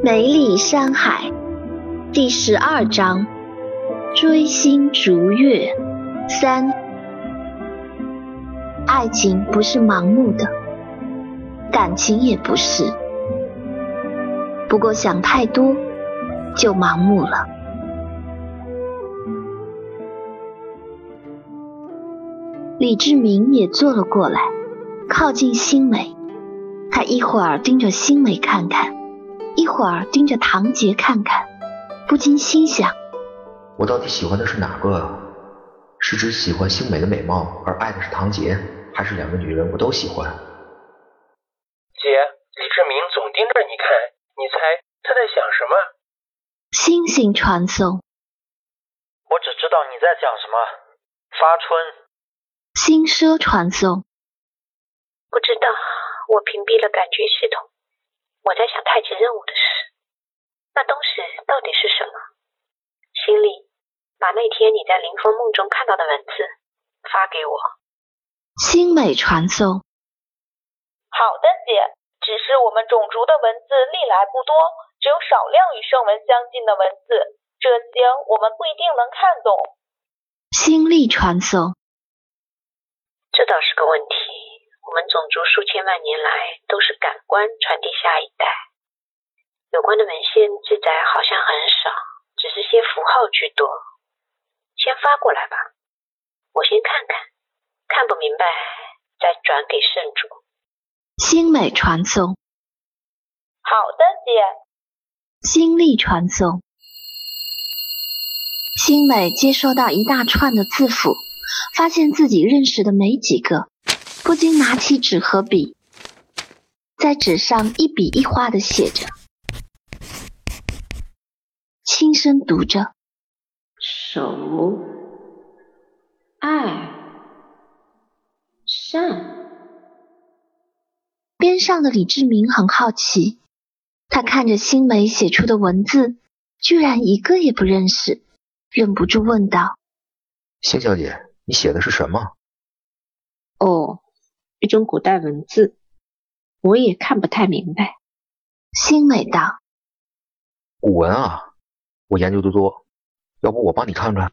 梅里山海第十二章：追星逐月三。爱情不是盲目的，感情也不是。不过想太多，就盲目了。李志明也坐了过来，靠近新梅。他一会儿盯着新梅看看。一会儿盯着唐杰看看，不禁心想：我到底喜欢的是哪个啊？是只喜欢星美的美貌而爱的是唐杰，还是两个女人我都喜欢？姐，李志明总盯着你看，你猜他在想什么？星星传送。我只知道你在想什么。发春。星奢传送。不知道，我屏蔽了感觉系统。我在想太极任务的事，那东西到底是什么？心力，把那天你在林峰梦中看到的文字发给我。星美传送。好的，姐。只是我们种族的文字历来不多，只有少量与圣文相近的文字，这些我们不一定能看懂。心力传送。这倒是个问题。我们种族数千万年来都是感官传递下一代，有关的文献记载好像很少，只是些符号居多。先发过来吧，我先看看，看不明白再转给圣主。星美传送。好的，姐。星力传送。星美接收到一大串的字符，发现自己认识的没几个。不禁拿起纸和笔，在纸上一笔一画的写着，轻声读着：“手、爱、善。”边上的李志明很好奇，他看着新梅写出的文字，居然一个也不认识，忍不住问道：“星小姐，你写的是什么？”“哦。”一种古代文字，我也看不太明白。新美道：“古文啊，我研究的多，要不我帮你看看？”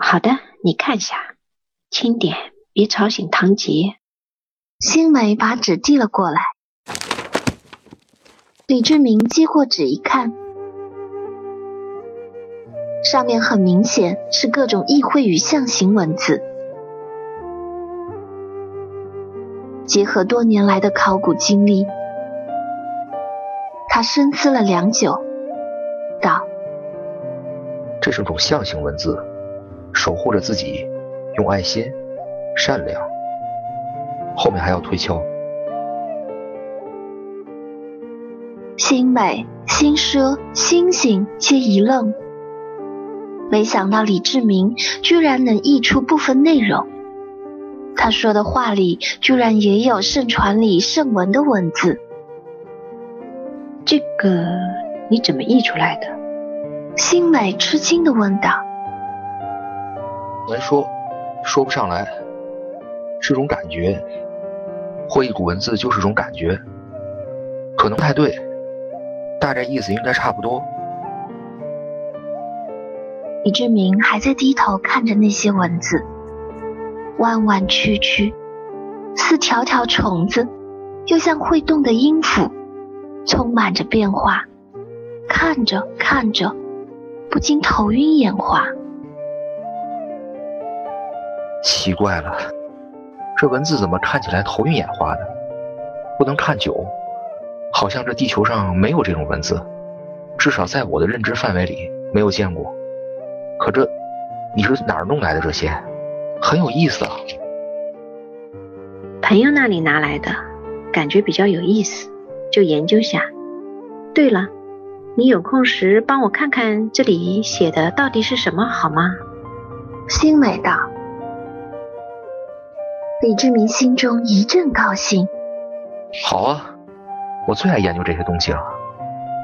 好的，你看一下，轻点，别吵醒唐杰。新美把纸递了过来，李志明接过纸一看，上面很明显是各种意会与象形文字。结合多年来的考古经历，他深思了良久，道：“这是种象形文字，守护着自己，用爱心、善良。后面还要推敲。”星美、星奢、星星皆一愣，没想到李志明居然能译出部分内容。他说的话里居然也有圣传里圣文的文字，这个你怎么译出来的？新美吃惊的问道。难说，说不上来，是种感觉。会一股文字就是种感觉，可能太对，大概意思应该差不多。李志明还在低头看着那些文字。弯弯曲曲，似条条虫子，又像会动的音符，充满着变化。看着看着，不禁头晕眼花。奇怪了，这文字怎么看起来头晕眼花的？不能看久，好像这地球上没有这种文字，至少在我的认知范围里没有见过。可这，你是哪儿弄来的这些？很有意思啊，朋友那里拿来的，感觉比较有意思，就研究下。对了，你有空时帮我看看这里写的到底是什么好吗？新美道。李志明心中一阵高兴。好啊，我最爱研究这些东西了。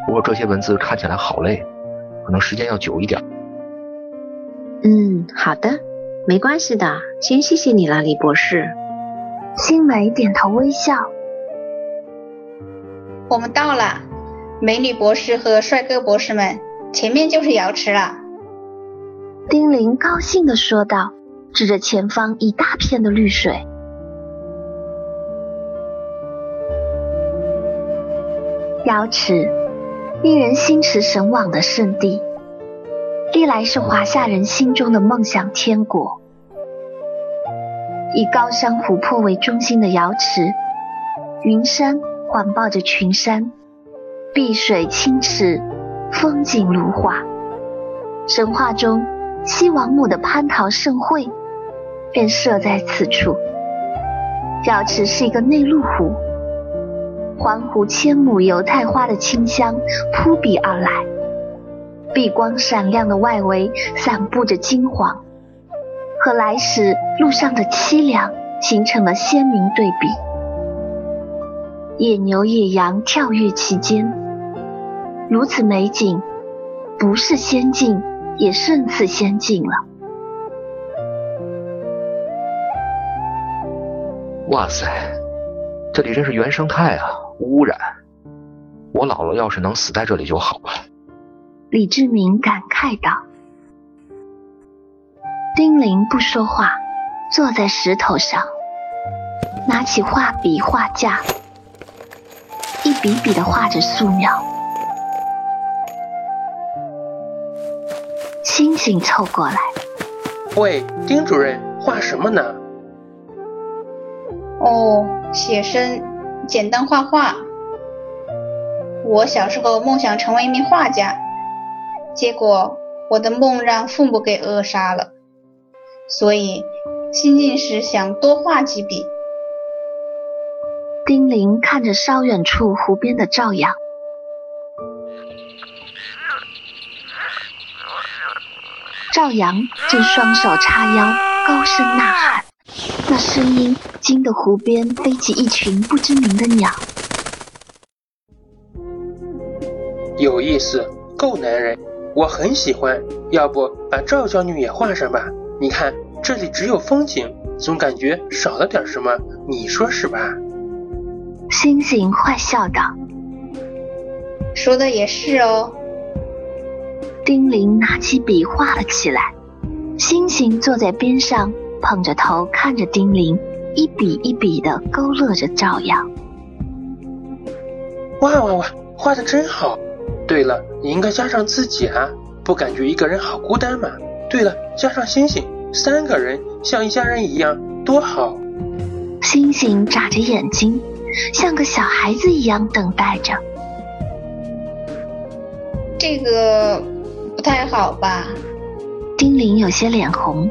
不过这些文字看起来好累，可能时间要久一点。嗯，好的。没关系的，先谢谢你了，李博士。新梅点头微笑。我们到了，美女博士和帅哥博士们，前面就是瑶池了。丁玲高兴地说道，指着前方一大片的绿水。瑶池，令人心驰神往的圣地，历来是华夏人心中的梦想天国。以高山湖泊为中心的瑶池，云山环抱着群山，碧水清池，风景如画。神话中，西王母的蟠桃盛会便设在此处。瑶池是一个内陆湖，环湖千亩油菜花的清香扑鼻而来，碧光闪亮的外围散布着金黄。和来时路上的凄凉形成了鲜明对比。野牛、野羊跳跃其间，如此美景，不是仙境也胜似仙境了。哇塞，这里真是原生态啊，无污染。我姥姥要是能死在这里就好了。李志明感慨道。丁玲不说话，坐在石头上，拿起画笔、画架，一笔笔的画着素描。星星凑过来：“喂，丁主任，画什么呢？”“哦，写生，简单画画。我小时候梦想成为一名画家，结果我的梦让父母给扼杀了。”所以，心静时想多画几笔。丁玲看着稍远处湖边的赵阳，赵阳正双手叉腰，高声呐喊，那声音惊得湖边飞起一群不知名的鸟。有意思，够男人，我很喜欢。要不把赵娇女也画上吧？你看，这里只有风景，总感觉少了点什么，你说是吧？星星坏笑道：“说的也是哦。”丁玲拿起笔画了起来，星星坐在边上，捧着头看着丁玲，一笔一笔的勾勒着赵阳。哇哇哇，画的真好！对了，你应该加上自己啊，不感觉一个人好孤单吗？对了，加上星星，三个人像一家人一样，多好！星星眨着眼睛，像个小孩子一样等待着。这个不太好吧？丁玲有些脸红。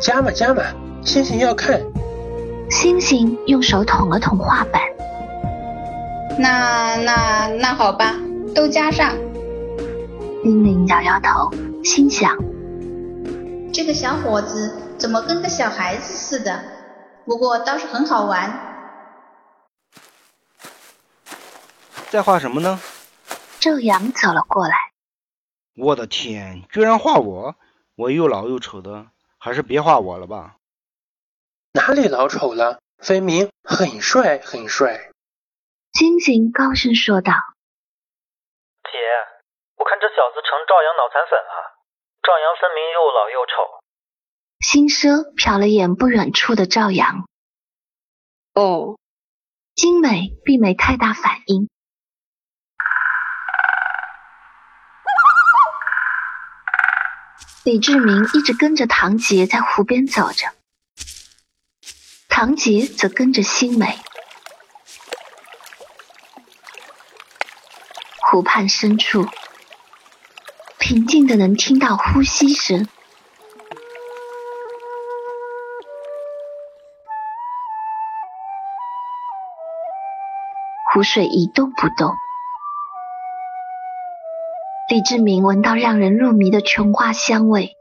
加嘛加嘛，星星要看。星星用手捅了捅画板。那那那好吧，都加上。丁玲摇摇头。心想：这个小伙子怎么跟个小孩子似的？不过倒是很好玩。在画什么呢？周阳走了过来。我的天，居然画我！我又老又丑的，还是别画我了吧。哪里老丑了？分明很帅很帅。星星高声说道：“姐，我看这小子成赵阳脑残粉了。”赵阳分明又老又丑。新奢瞟了眼不远处的赵阳。哦，金美并没太大反应。李志明一直跟着唐杰在湖边走着，唐杰则跟着新美。湖畔深处。平静的能听到呼吸声，湖水一动不动。李志明闻到让人入迷的琼花香味，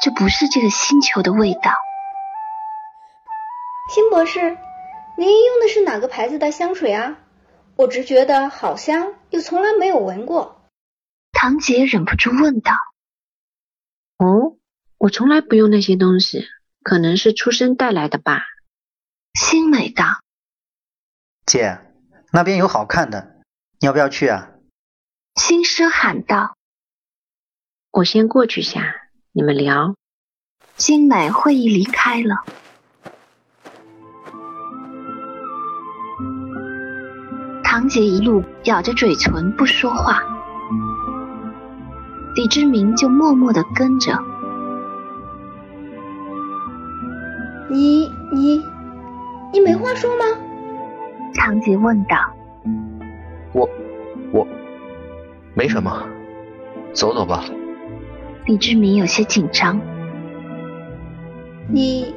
这不是这个星球的味道。辛博士，您用的是哪个牌子的香水啊？我只觉得好香，又从来没有闻过。堂姐忍不住问道：“哦，我从来不用那些东西，可能是出生带来的吧。”新美道：“姐，那边有好看的，你要不要去啊？新奢喊道。我先过去下，你们聊。新美会意离开了。唐杰一路咬着嘴唇不说话，李志明就默默的跟着。你你你没话说吗？唐杰问道。我我没什么，走走吧。李志明有些紧张。你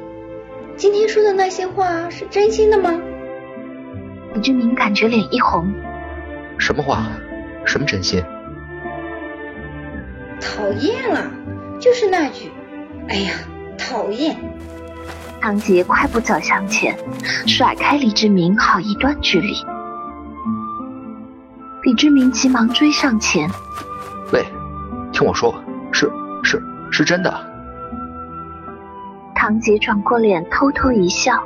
今天说的那些话是真心的吗？李志明感觉脸一红。什么话？什么真心？讨厌了，就是那句。哎呀，讨厌！唐杰快步走向前，甩开李志明好一段距离。李志明急忙追上前。喂，听我说，是是是真的。唐杰转过脸，偷偷一笑。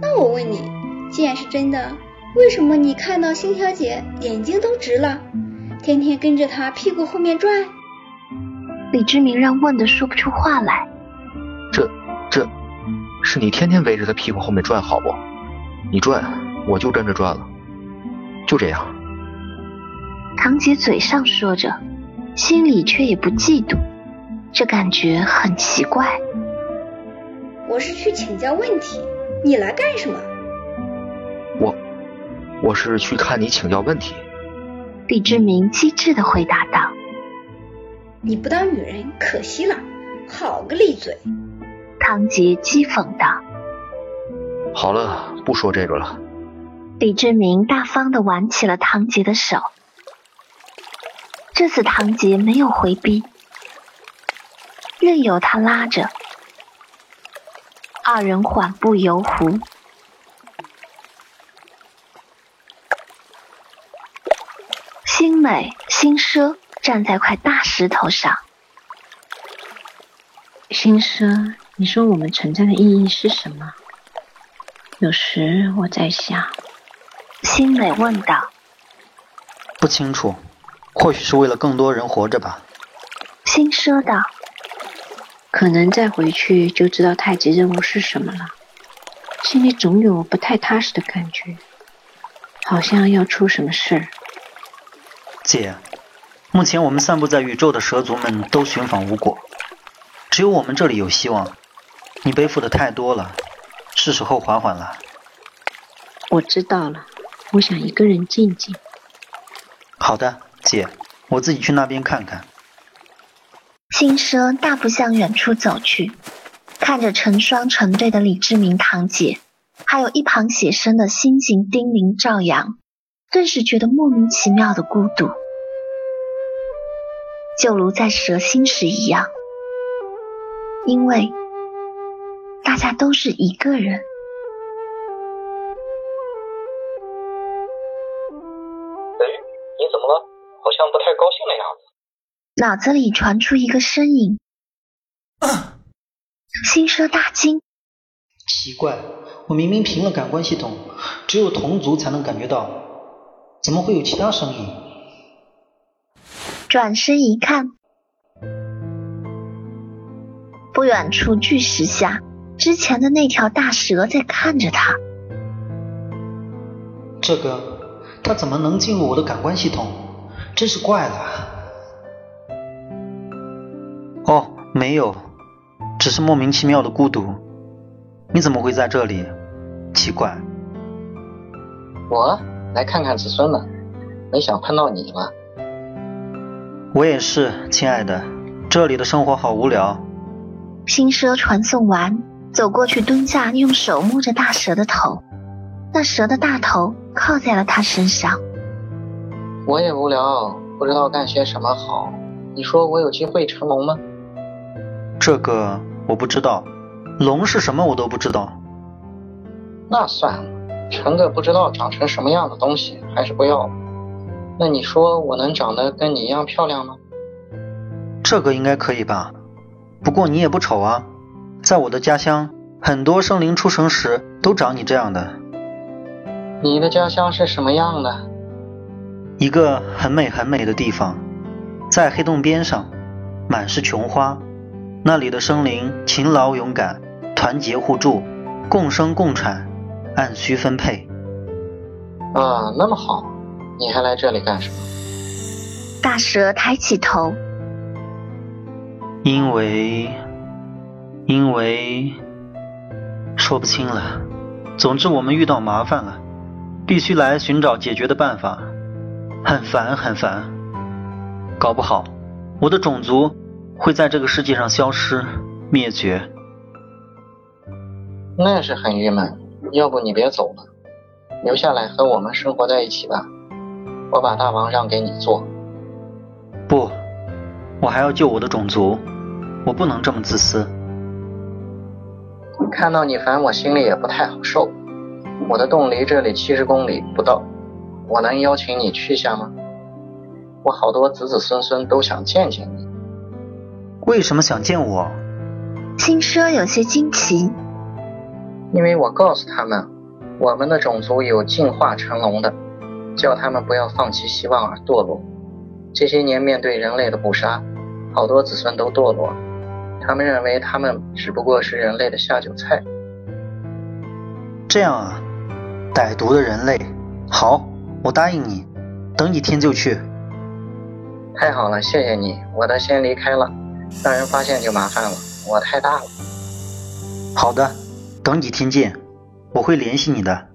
那我问你，既然是真的，为什么你看到星小姐眼睛都直了，天天跟着她屁股后面转？李志明让问的说不出话来。这这，是你天天围着她屁股后面转好不？你转，我就跟着转了。就这样。堂姐嘴上说着，心里却也不嫉妒。这感觉很奇怪。我是去请教问题，你来干什么？我，是去看你请教问题。李志明机智的回答道。你不当女人可惜了，好个利嘴！唐杰讥讽道。好了，不说这个了。李志明大方的挽起了唐杰的手。这次唐杰没有回避。任由他拉着，二人缓步游湖。新美、新奢站在块大石头上。新奢，你说我们存在的意义是什么？有时我在想。新美问道。不清楚，或许是为了更多人活着吧。新奢道。可能再回去就知道太极任务是什么了，心里总有不太踏实的感觉，好像要出什么事。姐，目前我们散布在宇宙的蛇族们都寻访无果，只有我们这里有希望。你背负的太多了，是时候缓缓了。我知道了，我想一个人静静。好的，姐，我自己去那边看看。新奢大步向远处走去，看着成双成对的李志明、堂姐，还有一旁写生的心形丁玲、赵阳，顿时觉得莫名其妙的孤独，就如在蛇心时一样，因为大家都是一个人。哎，你怎么了？好像不太高兴的样子。脑子里传出一个声音，啊、心蛇大惊。奇怪，我明明平了感官系统，只有同族才能感觉到，怎么会有其他声音？转身一看，不远处巨石下，之前的那条大蛇在看着他。这个，它怎么能进入我的感官系统？真是怪了。哦，没有，只是莫名其妙的孤独。你怎么会在这里？奇怪。我来看看子孙了，没想碰到你了。我也是，亲爱的，这里的生活好无聊。新奢传送完，走过去蹲下，用手摸着大蛇的头，那蛇的大头靠在了他身上。我也无聊，不知道干些什么好。你说我有机会成龙吗？这个我不知道，龙是什么我都不知道。那算了，成个不知道长成什么样的东西，还是不要了。那你说我能长得跟你一样漂亮吗？这个应该可以吧。不过你也不丑啊，在我的家乡，很多生灵出生时都长你这样的。你的家乡是什么样的？一个很美很美的地方，在黑洞边上，满是琼花。那里的生灵勤劳勇敢，团结互助，共生共产，按需分配。啊，那么好，你还来这里干什么？大蛇抬起头，因为，因为，说不清了。总之，我们遇到麻烦了，必须来寻找解决的办法，很烦很烦。搞不好，我的种族会在这个世界上消失灭绝。那是很郁闷。要不你别走了，留下来和我们生活在一起吧。我把大王让给你做。不，我还要救我的种族，我不能这么自私。看到你烦，我心里也不太好受。我的洞离这里七十公里不到，我能邀请你去下吗？我好多子子孙孙都想见见你。为什么想见我？青蛇有些惊奇。因为我告诉他们，我们的种族有进化成龙的，叫他们不要放弃希望而堕落。这些年面对人类的捕杀，好多子孙都堕落。他们认为他们只不过是人类的下酒菜。这样啊，歹毒的人类。好，我答应你，等几天就去。太好了，谢谢你。我得先离开了，让人发现就麻烦了。我太大了。好的，等几天见，我会联系你的。